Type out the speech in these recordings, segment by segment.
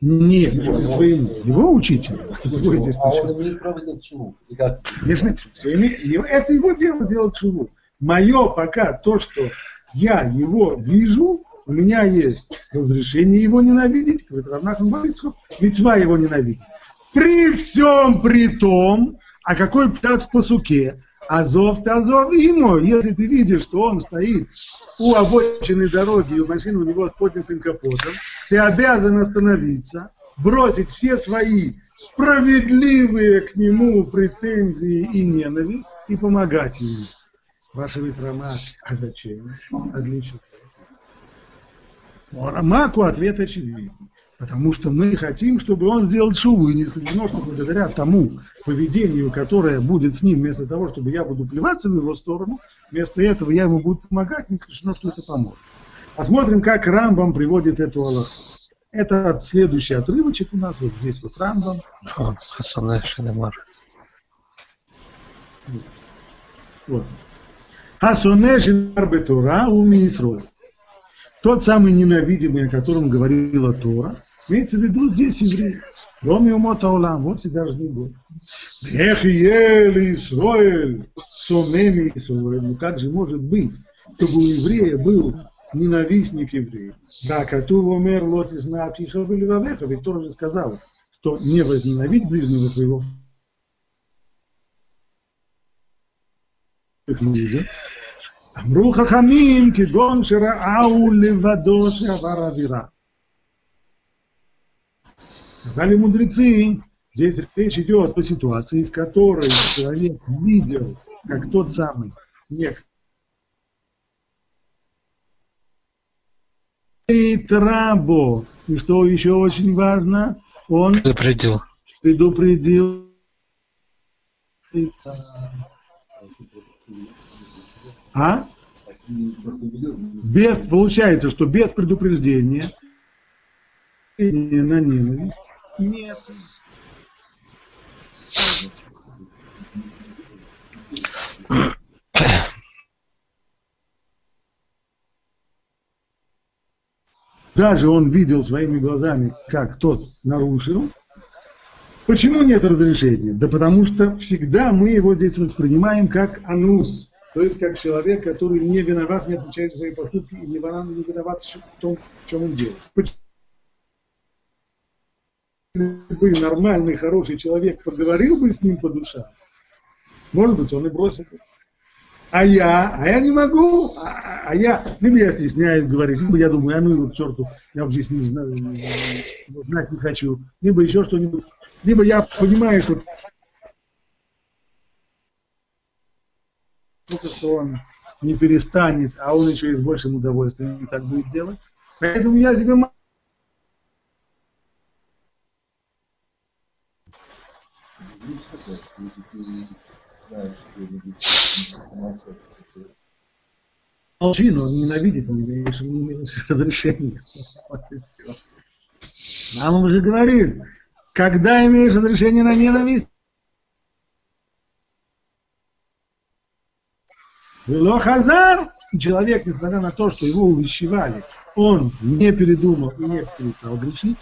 Нет, не своему, его учителю. Свой здесь А он имеет право сделать чуву. Конечно, все име- и это его дело делать шуву. Мое пока то, что я его вижу, у меня есть разрешение его ненавидеть, мецва его ненавидеть. При всем при том, а какой пшат в посуке, азов ты азов ему, если ты видишь, что он стоит у обочины дороги, и машины у него с поднятым капотом, ты обязан остановиться, бросить все свои справедливые к нему претензии и ненависть и помогать ему. Спрашивает Рамак, а зачем? А для ответ очевидный. Потому что мы хотим, чтобы он сделал шубу, и не исключено, что благодаря тому поведению, которое будет с ним, вместо того, чтобы я буду плеваться в его сторону, вместо этого я ему буду помогать, не исключено, что это поможет. Посмотрим, как Рамбам приводит эту Аллаху. Это следующий отрывочек у нас, вот здесь вот Рамбам. Вот. Хасоне Шинар Бетура Уми. Тот самый ненавидимый, о котором говорила Тора, Имеется в виду здесь евреи. Ромео Мотаулам, вот и должны быть. Эх, ели Исроэль, сомеми эм Исроэль. Ну как же может быть, чтобы у еврея был ненавистник евреев? Да, Катув умер, лот из Напихов или Вавеха, ведь тоже сказал, что не возненавидь ближнего своего. Амру хахамим, кигон шираау левадо шавара. Сказали мудрецы, здесь речь идет о ситуации, в которой человек видел, как тот самый некто и Трабо, и что еще очень важно, он Предупредил. предупредил а? Без, получается, что без предупреждения на ненависть нет. Даже он видел своими глазами, как тот нарушил. Почему нет разрешения? Да потому что всегда мы его здесь воспринимаем как анус. То есть как человек, который не виноват, не отвечает за свои поступки и не виноват в том, в чем он делает. Почему? Бы нормальный, хороший человек поговорил бы с ним по душам, может быть, он и бросил бы. А я, а я не могу, а, а я, либо я стесняюсь говорить, либо я думаю, а ну его к черту, я вообще с ним знать, знать не хочу, либо еще что-нибудь, либо я понимаю, что только что он не перестанет, а он еще и с большим удовольствием так будет делать. Поэтому я себе молчи, но ненавидеть не имеешь, не имеешь разрешения. Вот и все. Нам уже говорит, когда имеешь разрешение на ненависть, Вело Хазар, и человек, несмотря на то, что его увещевали, он не передумал и не перестал грешить,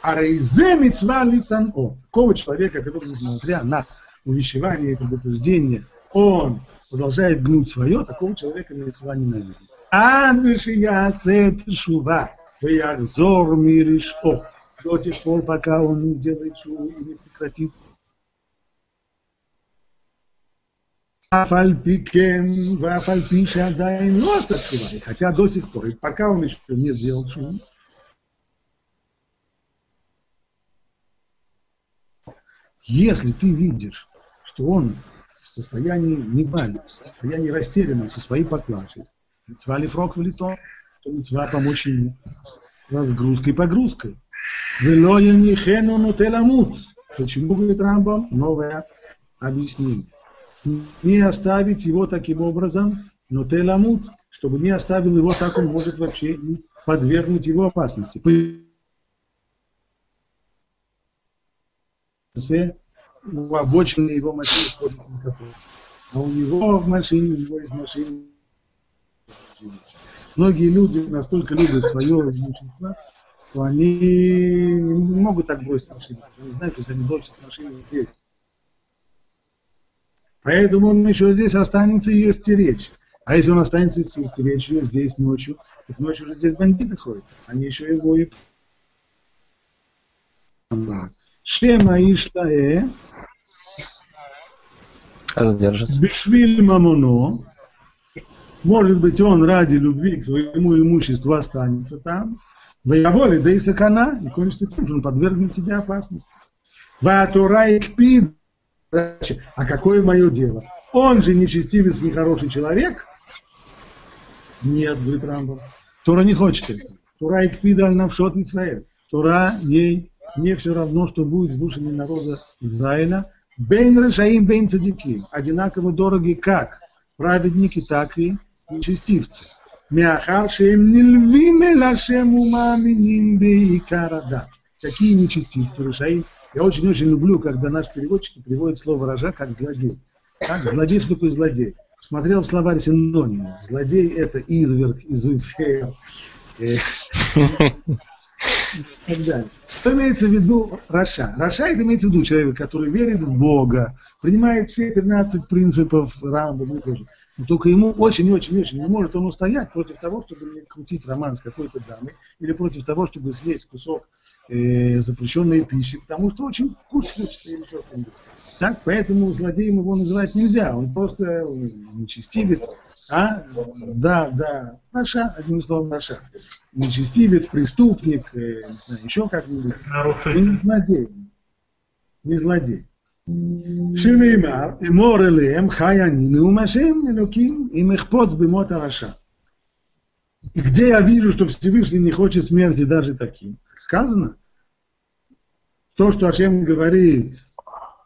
а рейзе митцва лицан о. Такого человека, который, несмотря на увещевание и предупреждение, он продолжает гнуть свое, такого человека митцва ненавидит. Адыши ясет шува, веяхзор мириш о. До тех пор, пока он не сделает шуву и не прекратит אף על פי כן, ואף על פי שעדיין לא עשה תשובה, хотя до сих пор, и пока он еще не сделал шум, если ты видишь, что он в состоянии невали, в состоянии растерянном со своей поклажей, митцва ли фрок влито, то митцва помочь ему с разгрузкой и погрузкой. Почему, говорит Рамбам, новое объяснение не оставить его таким образом, но теламут, чтобы не оставил его так, он может вообще подвергнуть его опасности. У обочины его машины сходит никакой. А у него в машине, у него из машины. Многие люди настолько любят свое имущество, то они не могут так бросить машину. Они знают, что они бросят машину здесь, Поэтому он еще здесь останется ее стеречь. А если он останется стеречь ее здесь ночью, так ночью уже здесь бандиты ходят. Они еще его и... Шема Ишлае. Бешвиль Мамоно, может быть, он ради любви к своему имуществу останется там, воеволи, да и сакана, и кончится тем, что он подвергнет себя опасности. Ватура и кпид, а какое мое дело? Он же нечестивец, нехороший человек? Нет, говорит Рамбам. Тора не хочет этого. Тура и кпида аль навшот Израиль. Тура ей не все равно, что будет с душами народа Израиля. Бейн решаим, бейн цадиким. Одинаково дороги как праведники, так и нечестивцы. מאחר שהם נלווים להשם ומאמינים בעיקרי הדת. Какие нечестивцы, רשעים? Я очень-очень люблю, когда наш переводчик переводит слово «רשע» как «злодей». Как злодей, что такое злодей? Смотрел словарь синонимов. Злодей – это изверг, изувер, и так далее. Что имеется в виду רשע? רשע это имеется в виду человек, который верит в Бога, принимает все 13 принципов Рамбама, ну, тоже. Но только ему очень-очень-очень не может он устоять против того, чтобы не крутить роман с какой-то дамой, или против того, чтобы съесть кусок э, запрещенной пищи, потому что очень кушать хочется или что-нибудь. Так, поэтому злодеем его называть нельзя, он просто э, нечестивец, а? Да, да, רשע, одним словом, רשע Нечестивец, преступник, э, не знаю, еще как-нибудь. Но не злодей. Не злодей. שנאמר, אמור אליהם חי אני נאום השם אלוקים אם אחפוץ במות הרשע. И где я вижу, что Всевышний не хочет смерти даже таким? Как сказано, то, что Ашем говорит,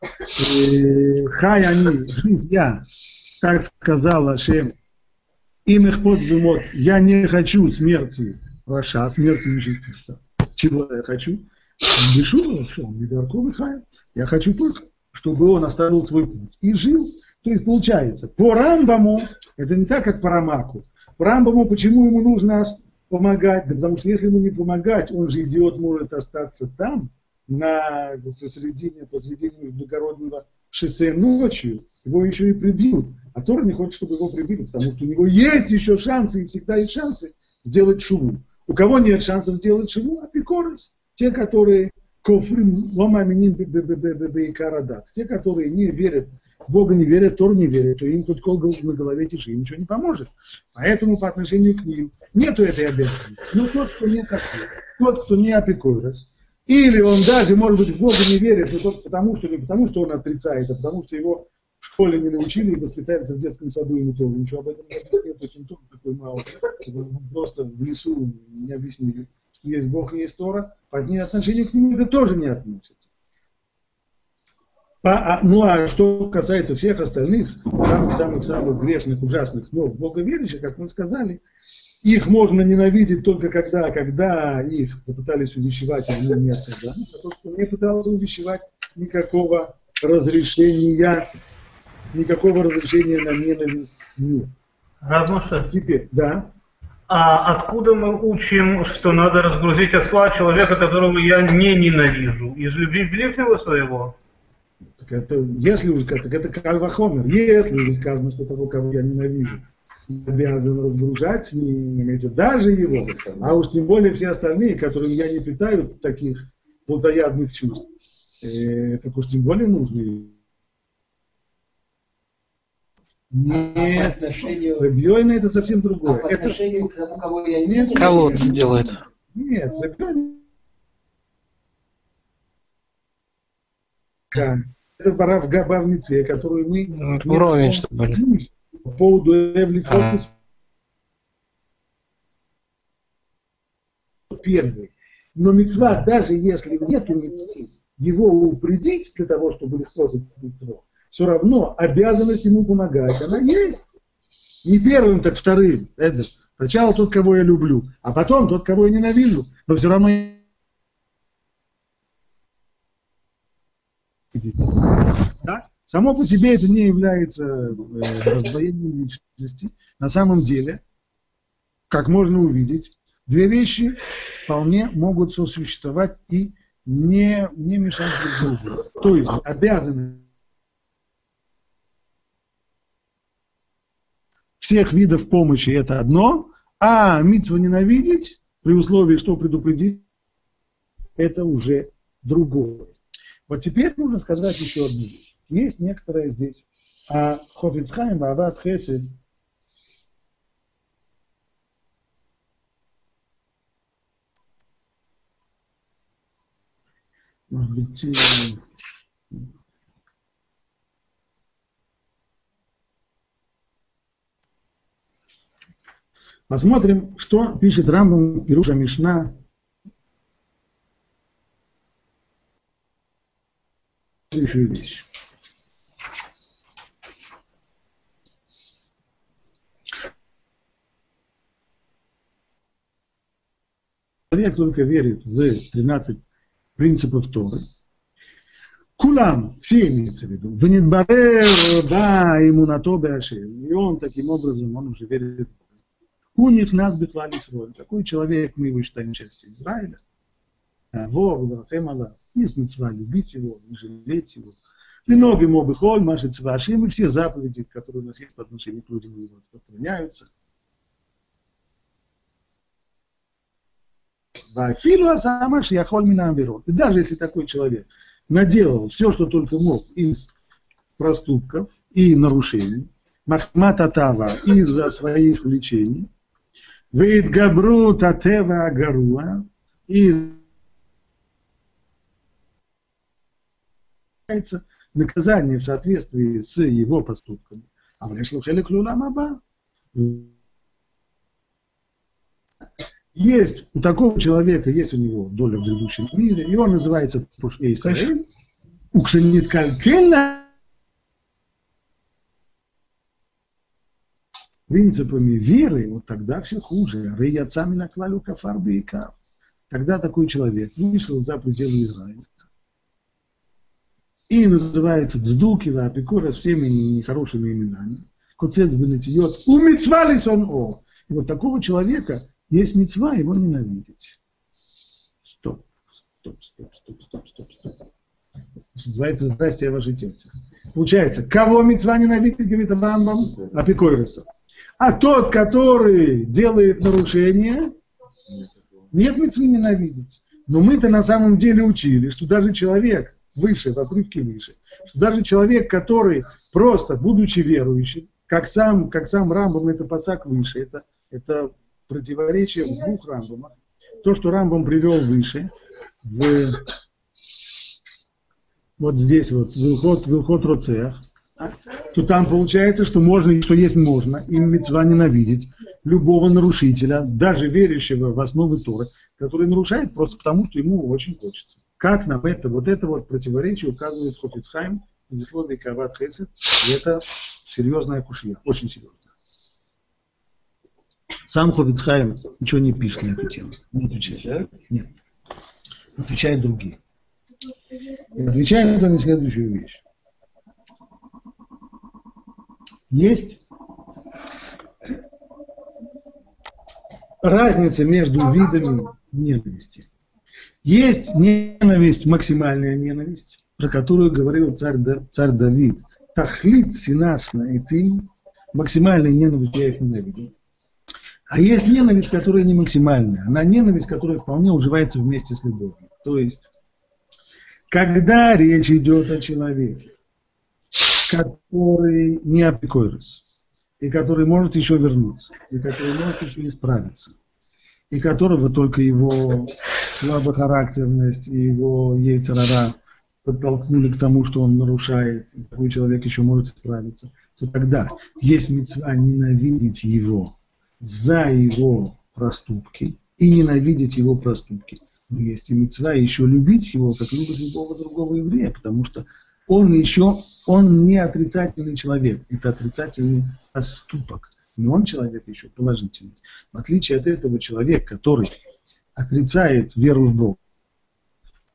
э, хай они, жив я, так сказал Ашем, им их бемот, я не хочу смерти Раша, смерти нечестивца. Чего я хочу? Бешу, что он Медарков. Я хочу только чтобы он оставил свой путь и жил. То есть получается, по Рамбаму, это не так, как по Рамаку. По Рамбаму почему ему нужно помогать? Да потому что если ему не помогать, он же идиот может остаться там, на посередине, посередине междугородного шоссе ночью, его еще и прибьют. А Тора не хочет, чтобы его прибили, потому что у него есть еще шансы, и всегда есть шансы сделать шуву. У кого нет шансов сделать шуву, апикорис. Те, которые Кофрим ломаминим бейкарадат. Те, которые не верят, в Бога не верят, Тор не верят, то им хоть кол на голове тиши, им ничего не поможет. Поэтому по отношению к ним нету этой обязанности. Но тот, кто не такой, тот, кто не апикорос, или он даже, может быть, в Бога не верит, но только потому, что не потому, что он отрицает, а потому, что его школе не научили и воспитается в детском саду, ему тоже ничего об этом не есть он тоже такой мало, просто в лесу не объяснили что есть Бог и есть Тора, по отношению к нему это тоже не относится. По, а, ну а что касается всех остальных, самых-самых-самых грешных, ужасных, но в Бога верующих, как мы сказали, их можно ненавидеть только когда, когда их попытались увещевать, а они не отказались. А тот, кто не пытался увещевать, никакого разрешения, никакого разрешения на ненависть нет. Равно что? Теперь, да. А откуда мы учим, что надо разгрузить осла человека, которого я не ненавижу? Из любви ближнего своего? Так это, если уже, так это кальвахомер. Если уже сказано, что того, кого я ненавижу, обязан разгружать с ним, имеется даже его, а уж тем более все остальные, которым я не питаю таких плотоядных чувств, э, так уж тем более нужно нет, отношению... Рабьёйна это совсем другое. А по это... отношению к тому, кого я не Нет, Кого нет, это делает? Нет, Рабьёйна... Это пора в габавнице, которую мы... Ну, Уровень, что были. По поводу Эвли А. Фокус. Первый. Но мецва, даже если нету мецвы, его упредить для того, чтобы легко мецву, все равно обязанность ему помогать, она есть. Не первым, так вторым. Это сначала тот, кого я люблю, а потом тот, кого я ненавижу. Но все равно да? Само по себе это не является э, раздвоением личности. На самом деле, как можно увидеть, Две вещи вполне могут сосуществовать и не, не мешать друг другу. То есть обязаны всех видов помощи это одно, а митцва ненавидеть, при условии, что предупредить, это уже другое. Вот теперь нужно сказать еще одну вещь. Есть некоторое здесь. А Хофицхайм, Ават Хесед, может быть, Посмотрим, что пишет Рамбам Пируша Мишна. Следующую вещь. Человек только верит в 13 принципов Торы. Кулам, все имеется в виду. В Нидбарер, да, ему на то И он таким образом, он уже верит у них нас беклали свой. Такой человек мы его считаем частью Израиля. А, во, Валахемала, есть мецва любить его, не жалеть его. Леноги мобы холь, маши цвашим, и все заповеди, которые у нас есть по отношению к людям, его распространяются. Филу Асамаш Яхоль Минамберот. И даже если такой человек наделал все, что только мог из проступков и нарушений, Махмата Тава из-за своих влечений, Вейтгабрут Атева Агаруа и наказание в соответствии с его поступками. А в Решлухелек Луламаба есть у такого человека, есть у него доля в грядущем мире, и он называется Пушей Исраиль. Укшенит Калькельна принципами веры, вот тогда все хуже. Рейяцами наклалю кафар бейкар. Тогда такой человек вышел за пределы Израиля. И называется Дздукива, Апикора с всеми нехорошими именами. Коцец бенетиот. У мицвалис он о. И вот такого человека есть мецва его ненавидеть. Стоп, стоп, стоп, стоп, стоп, стоп, стоп. Называется «Здрасте, я ваша тетя». Получается, кого мецва ненавидеть, говорит Рамбам? Апикойреса. А тот, который делает нарушение, нет мецвы ненавидеть. Но мы-то на самом деле учили, что даже человек выше, в отрывке выше, что даже человек, который просто, будучи верующим, как сам, как сам Рамбам, это пасак выше, это, это противоречие в двух Рамбамах. То, что Рамбам привел выше, в, вот здесь вот, Вилхот, Вилхот Роцех, то там получается, что можно что есть можно, им мецва ненавидеть любого нарушителя, даже верящего в основы Торы, который нарушает просто потому, что ему очень хочется. Как нам это, вот это вот противоречие указывает Хофицхайм в предисловии Кават Хесед, и это серьезная кушья, очень серьезная. Сам Хофицхайм ничего не пишет на эту тему, не отвечает. Нет. Отвечают другие. И отвечает он на следующую вещь. Есть разница между видами ненависти. Есть ненависть, максимальная ненависть, про которую говорил царь, царь Давид. Тахлит синасна и ты, максимальная ненависть, я их ненавидел. А есть ненависть, которая не максимальная. Она ненависть, которая вполне уживается вместе с любовью. То есть, когда речь идет о человеке, который не апикойрос, и который может еще вернуться, и который может еще исправиться, и которого только его слабохарактерность и его яйцерара подтолкнули к тому, что он нарушает, и такой человек еще может исправиться, то тогда есть мецва ненавидеть его за его проступки и ненавидеть его проступки. Но есть и мецва еще любить его, как любит любого другого еврея, потому что он еще, он не отрицательный человек, это отрицательный поступок. Не он человек еще положительный. В отличие от этого человека, который отрицает веру в Бога,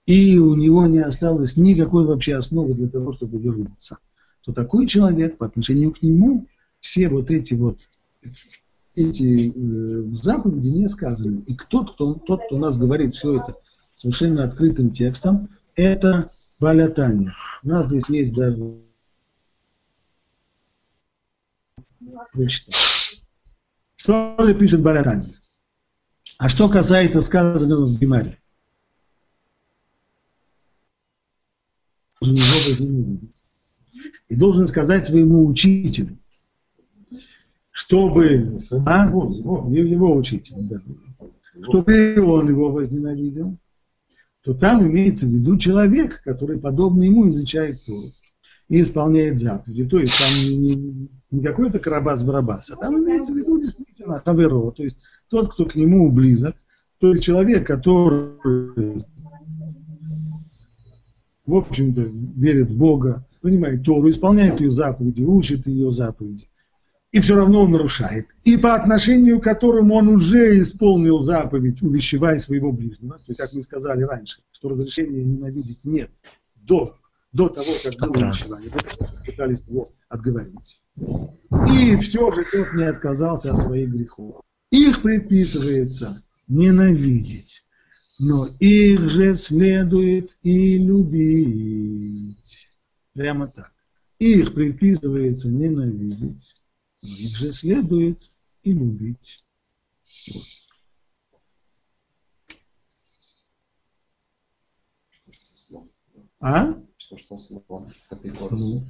и у него не осталось никакой вообще основы для того, чтобы вернуться, то такой человек по отношению к нему все вот эти вот эти э, заповеди не сказаны. И кто, кто, тот, кто у нас говорит все это совершенно открытым текстом, это Балятания. У нас здесь есть даже вычитать. Что же пишет Балятания? А что касается сказанного в Гимаре? Должен его возненавидеть. И должен сказать своему учителю, чтобы... А? Его, его учитель, да. Чтобы он его возненавидел, то там имеется в виду человек, который подобно ему изучает Тору и исполняет заповеди. То есть там не, не, не какой-то карабас-барабас, а там имеется в виду действительно хаверо, то есть тот, кто к нему близок, то есть человек, который, в общем-то, верит в Бога, понимает Тору, исполняет ее заповеди, учит ее заповеди, и все равно он нарушает. И по отношению к которому он уже исполнил заповедь, увещевая своего ближнего, то есть, как мы сказали раньше, что разрешения ненавидеть нет до, до того, как было увещевание, пытались его отговорить. И все же тот не отказался от своих грехов. Их предписывается ненавидеть, но их же следует и любить. Прямо так. Их предписывается ненавидеть, но их же следует и любить. Вот. А? Что ж со словом? Ну.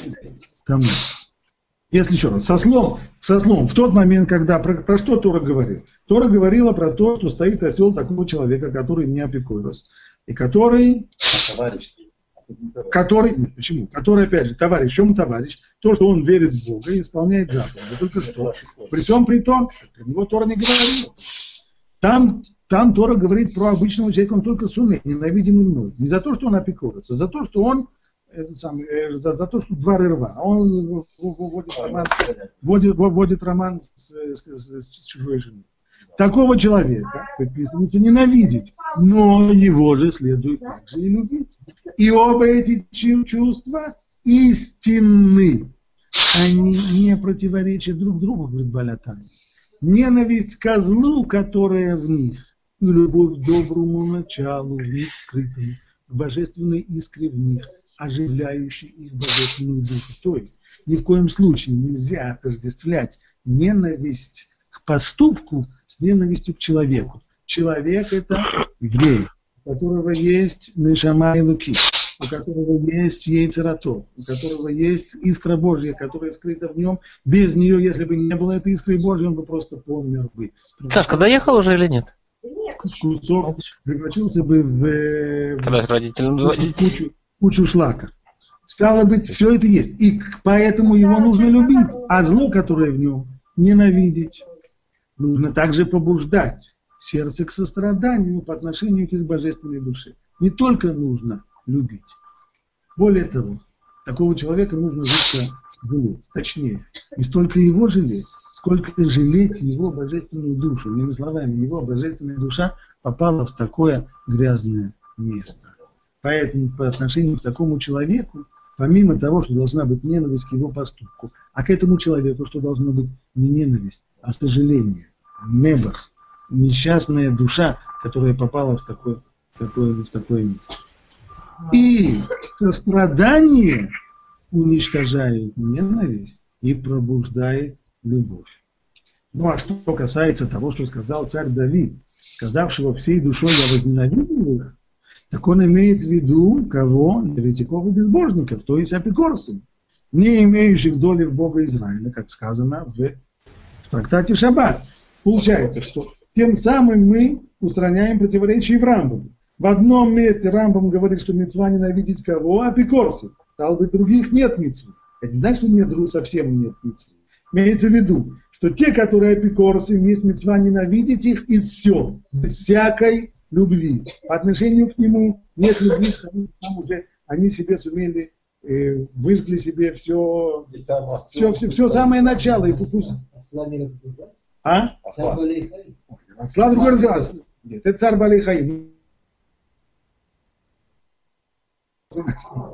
Нет. Кому? Если еще раз, со слом, со слом, в тот момент, когда, про, про что Тора говорил? Тора говорила про то, что стоит осел такого человека, который не опекуется, и который... Товарищ. Который, нет, почему? Который, опять же, товарищ, в чем товарищ? То, что он верит в Бога и исполняет заповеди. Только что. При всем при том, про него Тора не говорила. Там, там Тора говорит про обычного человека, он только суне, ненавидимый мной. Не за то, что он опекуется, за то, что он сам, э, за, за то, что два рва. А он вводит роман, вводит, вводит роман с, с, с, с чужой женой. Такого человека предписывается ненавидеть, но его же следует также и любить. И оба эти чувства истинны. Они не противоречат друг другу, говорит Балятан. Ненависть козлу, которая в них, и любовь к доброму началу, в них скрытому, к божественной искре в них – оживляющий их божественную душу. То есть ни в коем случае нельзя отождествлять ненависть к поступку с ненавистью к человеку. Человек это еврей, у которого есть Нешама и Луки, у которого есть яйцератов, у которого есть искра Божья, которая скрыта в нем. Без нее, если бы не было этой искры Божьей, он бы просто помер бы. Так, а доехал уже или нет? Кусок превратился бы в, родителям в кучу, кучу шлака. Стало быть, все это есть. И поэтому его нужно любить. А зло, которое в нем, ненавидеть. Нужно также побуждать сердце к состраданию по отношению к их божественной душе. Не только нужно любить. Более того, такого человека нужно жутко жалеть. Точнее, не столько его жалеть, сколько жалеть его божественную душу. Иными словами, его божественная душа попала в такое грязное место. Поэтому по отношению к такому человеку, помимо того, что должна быть ненависть к его поступку, а к этому человеку что должно быть не ненависть, а сожаление, небор, несчастная душа, которая попала в такое, в такое, в такое место. И сострадание уничтожает ненависть и пробуждает любовь. Ну а что касается того, что сказал царь Давид, сказавшего всей душой я возненавидел их, так он имеет в виду кого? Еретиков и безбожников, то есть апикорсов, не имеющих доли в Бога Израиля, как сказано в, в трактате Шаббат. Получается, что тем самым мы устраняем противоречие в Рамбаме. В одном месте Рамбам говорит, что мецва ненавидеть кого? Апикорсов. Стало быть, других нет мецвы. Это не значит, что нет, совсем нет мецвы. Имеется в виду, что те, которые апикорсы, есть мецва ненавидеть их, и все. Без всякой любви. По отношению к нему нет любви, потому что там уже они себе сумели, э, выжгли себе все, все, все, все самое начало. И пусть... А? Осла другой разговор. Нет, это царь Балейхаим.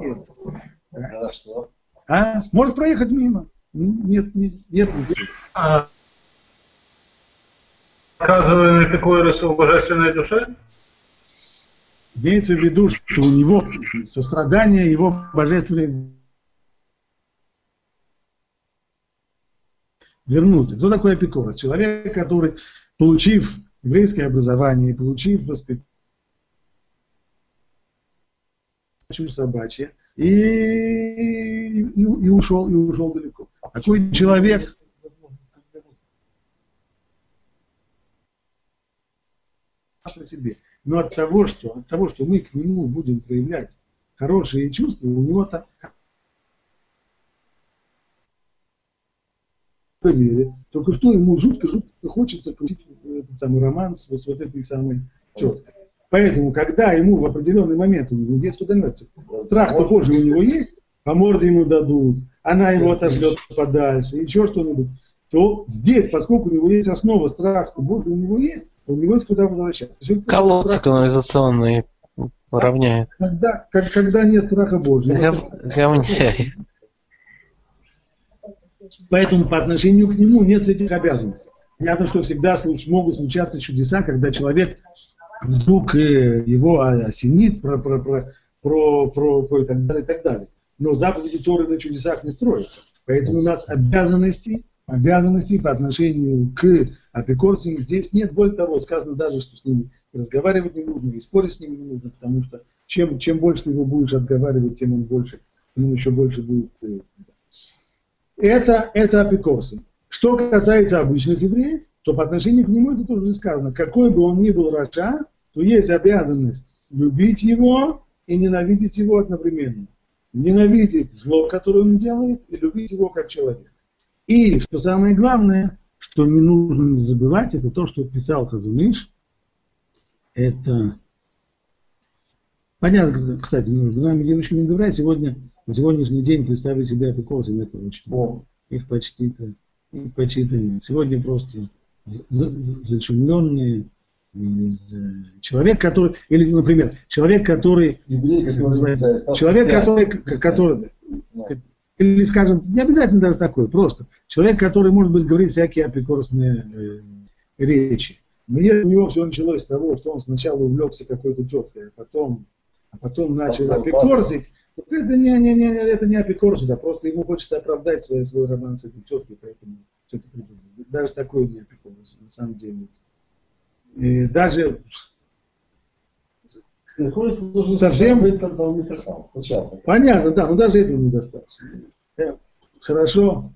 Нет. А? Может проехать мимо. Нет, нет, нет. А, Сказываем эпикурусу в божественной душе? Имеется в виду, что у него сострадание его божественной вернуться. Кто такой апикорос? Человек, который, получив еврейское образование, получив воспитание, чушь собачья, и, и, и ушел, и ушел далеко. Такой человек, по себе. Но от того, что, от того, что мы к нему будем проявлять хорошие чувства, у него так верит. Только что ему жутко-жутко хочется крутить этот самый роман с вот, с вот этой самой теткой. Поэтому, когда ему в определенный момент, у него детство дается, страх-то Божий у него есть, по морде ему дадут, она его отошлет подальше, еще что-нибудь, то здесь, поскольку у него есть основа страха Божий у него есть, у него есть куда возвращаться. Колодцы канализационные равняет. Когда, как, когда нет страха Божьего. Равняет. Поэтому по отношению к нему нет этих обязанностей. Понятно, что всегда могут случаться чудеса, когда человек вдруг э, его осенит про, про, про, про, про, про и так далее, и так далее. Но заповеди Торы на чудесах не строятся. Поэтому у нас обязанности, обязанности по отношению к апикорсам здесь нет. Более того, сказано даже, что с ними разговаривать не нужно, и спорить с ними не нужно, потому что чем, чем больше ты его будешь отговаривать, тем он больше, ему еще больше будет. Это, это апикорсы. Что касается обычных евреев, то по отношению к нему это тоже сказано. Какой бы он ни был Раша, то есть обязанность любить его и ненавидеть его одновременно. Ненавидеть зло, которое он делает, и любить его как человека. И, что самое главное, что не нужно забывать, это то, что писал Казумиш. Это понятно, кстати, между нами девочки не говорят, сегодня, на сегодняшний день представить себя апикосами, это очень О. их почти-то, их почти-то нет. Сегодня просто зачумленные, человек, который, или, например, человек, который, человек, который, который, или, скажем, не обязательно даже такой, просто человек, который, может быть, говорит всякие апикорсные э, речи. Но если у него все началось с того, что он сначала увлекся какой-то теткой, а потом, а потом начал апикорсить, это не, не, не, это не апикорсу, да, просто ему хочется оправдать свой, свой роман с этой теткой, поэтому что-то придумал. Даже такое не апикорс, на самом деле. И даже совсем... Понятно, да, но даже этого недостаточно. Хорошо,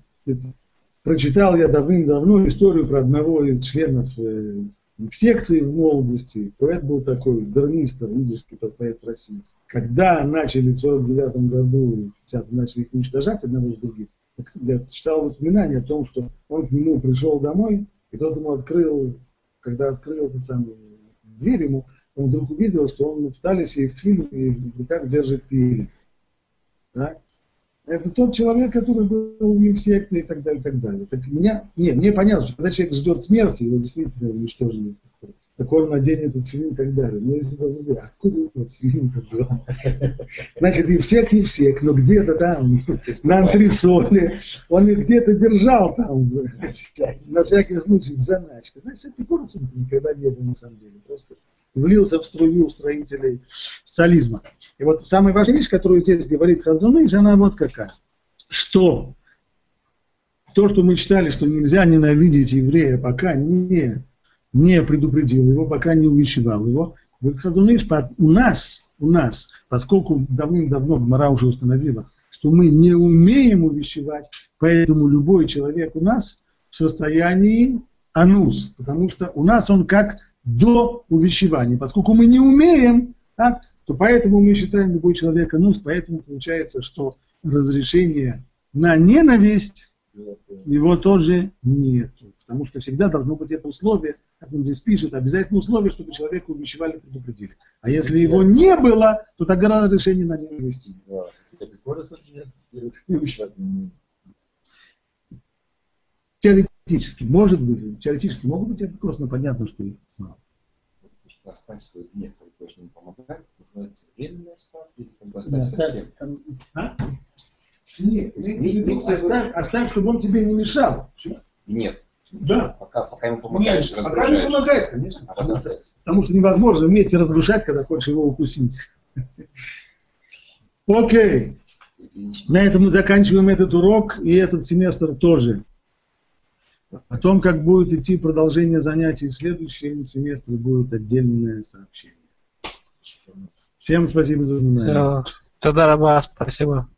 прочитал я давным-давно историю про одного из членов э, секции в молодости. Поэт был такой, гарнистер, лидерский поэт в России. Когда начали в 49 году, в 50 начали их уничтожать одного с другим, я читал воспоминания о том, что он к нему пришел домой, и тот ему открыл, когда открыл этот самый, дверь ему, он вдруг увидел, что он в талисе и в тфиле, и в руках держит тиль. Да? Это тот человек, который был в секции и так далее, и так далее. Так меня, нет, мне понятно, что когда человек ждет смерти, его действительно уничтожили так он наденет этот филин и так далее. Но если вы откуда вот филин был? Значит, и всех, и всех, но где-то там, на антресоле, он их где-то держал там, на всякий случай, в заначке. Значит, Эпикуросом никогда не был на самом деле, просто влился в струю строителей социализма. И вот самая важная вещь, которую здесь говорит Хазуныш, она вот какая. Что то, что мы читали, что нельзя ненавидеть еврея, пока не не предупредил его, пока не увещевал его. Говорит, Хазуныш, у нас, у нас, поскольку давным-давно Гмара уже установила, что мы не умеем увещевать, поэтому любой человек у нас в состоянии анус, потому что у нас он как до увещевания. Поскольку мы не умеем, так, то поэтому мы считаем любой человек анус, поэтому получается, что разрешение на ненависть его тоже нет. Потому что всегда должно быть это условие, как он здесь пишет, обязательно условие, чтобы человека увещевали, предупредили. А если его не было, то тогда разрешение на него вести. Теоретически, может быть, теоретически могут быть апикорс, но понятно, что их мало. Оставь свой гнев, который не помогает, называется временная оставь или как бы оставь совсем. А? Нет, оставь, оставь, чтобы он тебе не мешал. Нет. Да. Пока, пока ему помогаешь, Нет, пока разгружаешь. помогает, конечно. А Потому потом что, потому что невозможно вместе разгружать, когда хочешь его укусить. Окей. На этом мы заканчиваем этот урок и этот семестр тоже. О том, как будет идти продолжение занятий в следующем семестре, будет отдельное сообщение. Всем спасибо за внимание. Тогда раба, спасибо.